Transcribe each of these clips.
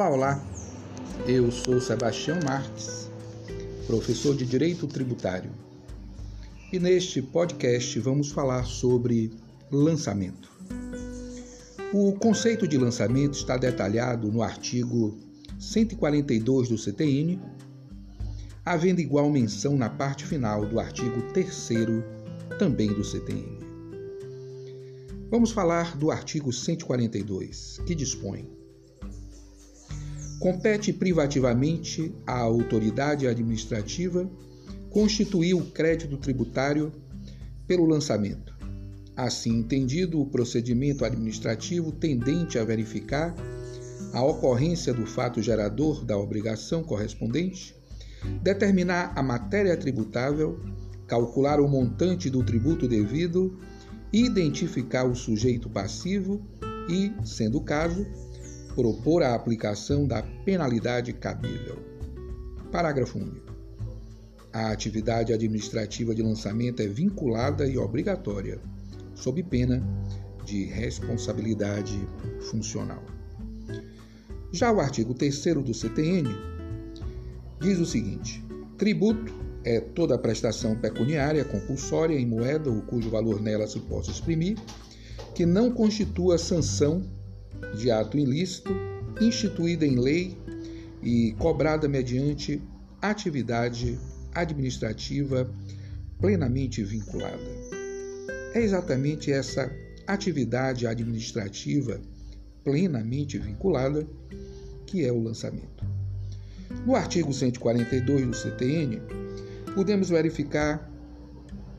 Olá, olá. Eu sou Sebastião Marques, professor de Direito Tributário. E neste podcast vamos falar sobre lançamento. O conceito de lançamento está detalhado no artigo 142 do CTN, havendo igual menção na parte final do artigo 3 também do CTN. Vamos falar do artigo 142, que dispõe compete privativamente à autoridade administrativa constituir o crédito tributário pelo lançamento. Assim entendido, o procedimento administrativo tendente a verificar a ocorrência do fato gerador da obrigação correspondente, determinar a matéria tributável, calcular o montante do tributo devido, identificar o sujeito passivo e, sendo o caso, propor a aplicação da penalidade cabível. Parágrafo único. A atividade administrativa de lançamento é vinculada e obrigatória, sob pena de responsabilidade funcional. Já o artigo 3 do CTN diz o seguinte: tributo é toda prestação pecuniária compulsória em moeda ou cujo valor nela se possa exprimir, que não constitua sanção de ato ilícito, instituída em lei e cobrada mediante atividade administrativa plenamente vinculada. É exatamente essa atividade administrativa plenamente vinculada que é o lançamento. No artigo 142 do CTN, podemos verificar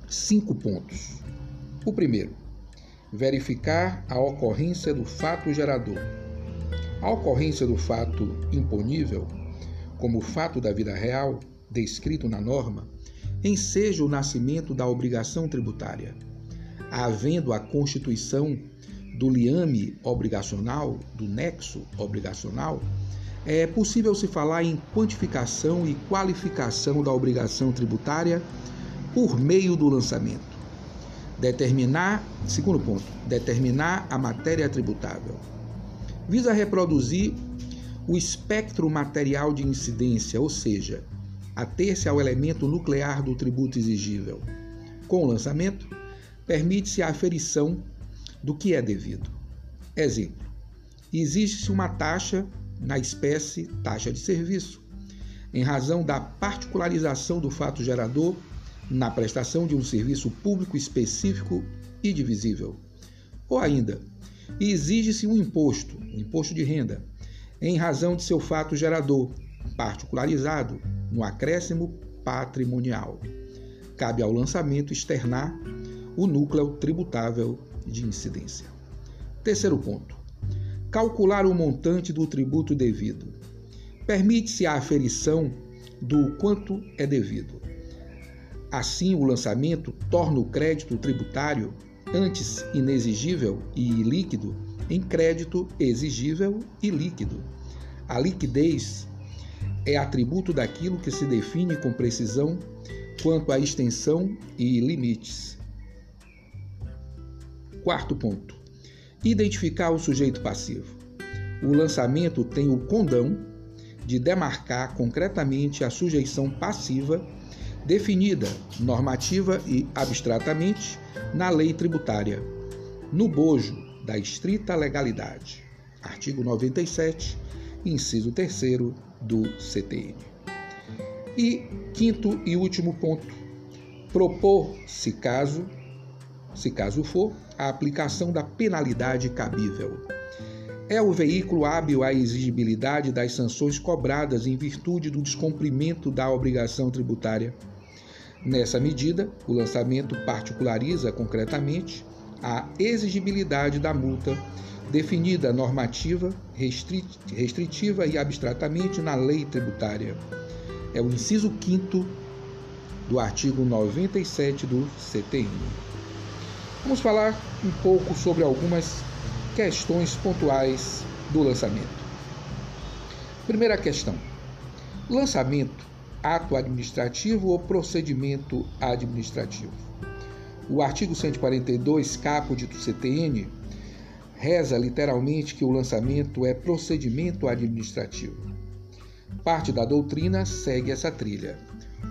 cinco pontos. O primeiro, verificar a ocorrência do fato gerador. A ocorrência do fato imponível, como o fato da vida real, descrito na norma, enseja o nascimento da obrigação tributária, havendo a constituição do liame obrigacional, do nexo obrigacional, é possível se falar em quantificação e qualificação da obrigação tributária por meio do lançamento. Determinar, segundo ponto, determinar a matéria tributável. Visa reproduzir o espectro material de incidência, ou seja, ater-se ao elemento nuclear do tributo exigível. Com o lançamento, permite-se a aferição do que é devido. Exemplo: existe-se uma taxa na espécie taxa de serviço, em razão da particularização do fato gerador na prestação de um serviço público específico e divisível. Ou ainda, exige-se um imposto, um imposto de renda, em razão de seu fato gerador, particularizado no acréscimo patrimonial. Cabe ao lançamento externar o núcleo tributável de incidência. Terceiro ponto. Calcular o montante do tributo devido. Permite-se a aferição do quanto é devido. Assim, o lançamento torna o crédito tributário, antes inexigível e líquido, em crédito exigível e líquido. A liquidez é atributo daquilo que se define com precisão quanto à extensão e limites. Quarto ponto: identificar o sujeito passivo. O lançamento tem o condão de demarcar concretamente a sujeição passiva definida normativa e abstratamente na lei tributária, no bojo da estrita legalidade. Artigo 97, inciso 3 do CTN. E quinto e último ponto, propor, se caso, se caso for, a aplicação da penalidade cabível. É o veículo hábil à exigibilidade das sanções cobradas em virtude do descumprimento da obrigação tributária Nessa medida, o lançamento particulariza concretamente a exigibilidade da multa definida normativa, restritiva e abstratamente na lei tributária. É o inciso 5 do artigo 97 do CTN. Vamos falar um pouco sobre algumas questões pontuais do lançamento. Primeira questão: lançamento ato administrativo ou procedimento administrativo. O artigo 142, caput do CTN, reza literalmente que o lançamento é procedimento administrativo. Parte da doutrina segue essa trilha.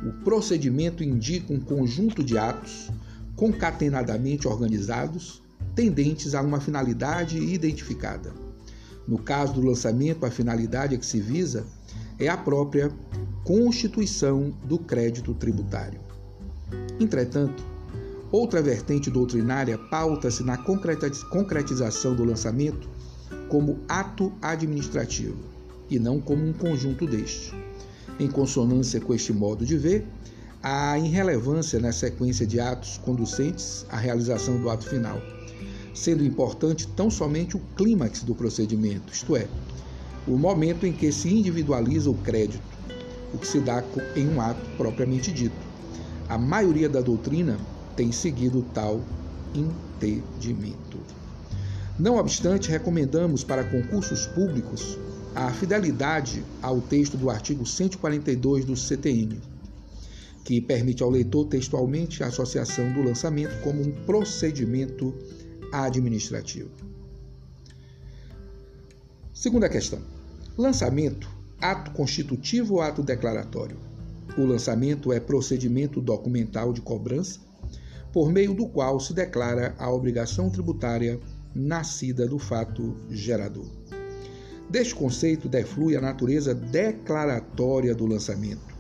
O procedimento indica um conjunto de atos concatenadamente organizados, tendentes a uma finalidade identificada. No caso do lançamento, a finalidade a que se visa é a própria constituição do crédito tributário. Entretanto, outra vertente doutrinária pauta-se na concretização do lançamento como ato administrativo e não como um conjunto deste. Em consonância com este modo de ver, há irrelevância na sequência de atos conducentes à realização do ato final, sendo importante tão somente o clímax do procedimento, isto é, o momento em que se individualiza o crédito, o que se dá em um ato propriamente dito. A maioria da doutrina tem seguido tal entendimento. Não obstante, recomendamos para concursos públicos a fidelidade ao texto do artigo 142 do CTN, que permite ao leitor textualmente a associação do lançamento como um procedimento administrativo. Segunda questão: lançamento, ato constitutivo ou ato declaratório? O lançamento é procedimento documental de cobrança por meio do qual se declara a obrigação tributária nascida do fato gerador. Deste conceito deflui a natureza declaratória do lançamento.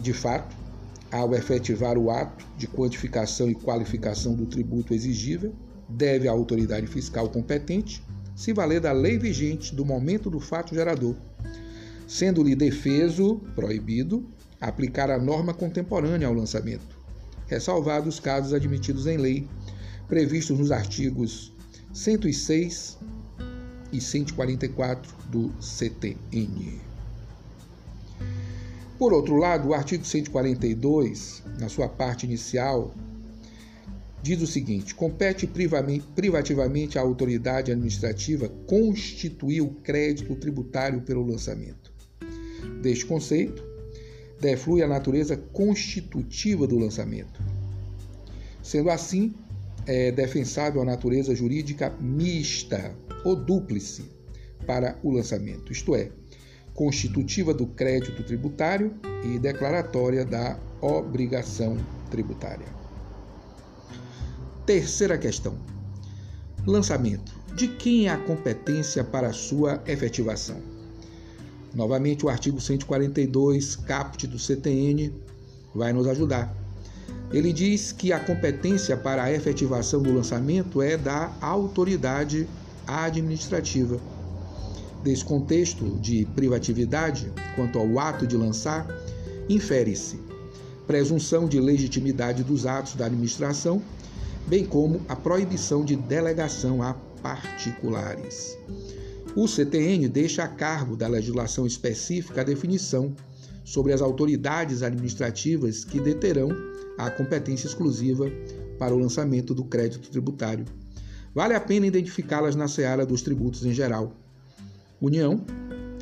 De fato, ao efetivar o ato de quantificação e qualificação do tributo exigível, deve a autoridade fiscal competente se valer da lei vigente do momento do fato gerador, sendo-lhe defeso, proibido, aplicar a norma contemporânea ao lançamento, ressalvados os casos admitidos em lei, previstos nos artigos 106 e 144 do CTN. Por outro lado, o artigo 142, na sua parte inicial, diz o seguinte: compete privativamente à autoridade administrativa constituir o crédito tributário pelo lançamento. Deste conceito, deflui a natureza constitutiva do lançamento. Sendo assim, é defensável a natureza jurídica mista ou dúplice para o lançamento, isto é, constitutiva do crédito tributário e declaratória da obrigação tributária. Terceira questão: lançamento. De quem é a competência para sua efetivação? Novamente, o artigo 142, caput do CTN, vai nos ajudar. Ele diz que a competência para a efetivação do lançamento é da autoridade administrativa. Desse contexto de privatividade, quanto ao ato de lançar, infere-se presunção de legitimidade dos atos da administração, bem como a proibição de delegação a particulares. O CTN deixa a cargo da legislação específica a definição sobre as autoridades administrativas que deterão a competência exclusiva para o lançamento do crédito tributário Vale a pena identificá-las na seara dos tributos em geral. União,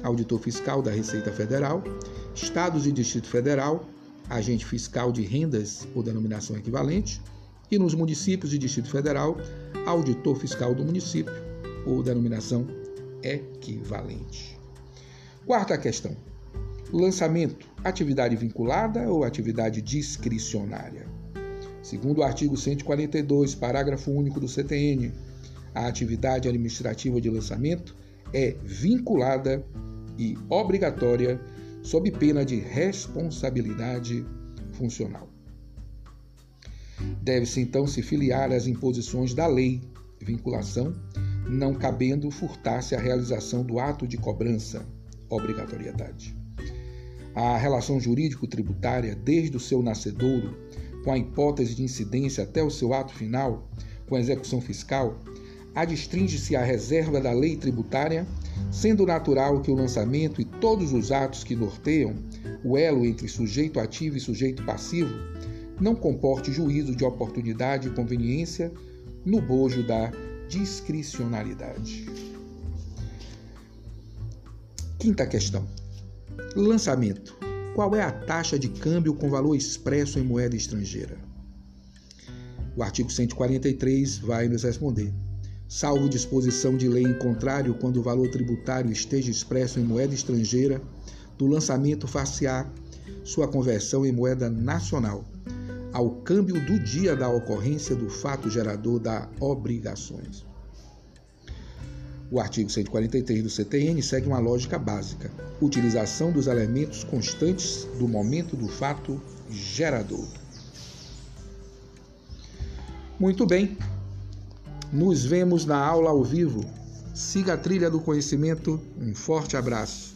auditor fiscal da Receita Federal, estados e Distrito Federal, agente fiscal de rendas ou denominação equivalente, e nos municípios e Distrito Federal, auditor fiscal do município ou denominação equivalente. Quarta questão: lançamento, atividade vinculada ou atividade discricionária? Segundo o artigo 142, parágrafo único do CTN, a atividade administrativa de lançamento é vinculada e obrigatória sob pena de responsabilidade funcional. Deve-se então se filiar às imposições da lei, vinculação, não cabendo furtar-se a realização do ato de cobrança, obrigatoriedade. A relação jurídico-tributária, desde o seu nascedouro, com a hipótese de incidência até o seu ato final, com a execução fiscal, adstringe-se à reserva da lei tributária, sendo natural que o lançamento e todos os atos que norteiam o elo entre sujeito ativo e sujeito passivo não comporte juízo de oportunidade e conveniência no bojo da discricionalidade. Quinta questão: lançamento. Qual é a taxa de câmbio com valor expresso em moeda estrangeira? O artigo 143 vai nos responder. salvo disposição de lei em contrário quando o valor tributário esteja expresso em moeda estrangeira, do lançamento far-se-á sua conversão em moeda nacional, ao câmbio do dia da ocorrência do fato gerador da obrigações. O artigo 143 do CTN segue uma lógica básica: utilização dos elementos constantes do momento do fato gerador. Muito bem, nos vemos na aula ao vivo. Siga a trilha do conhecimento. Um forte abraço.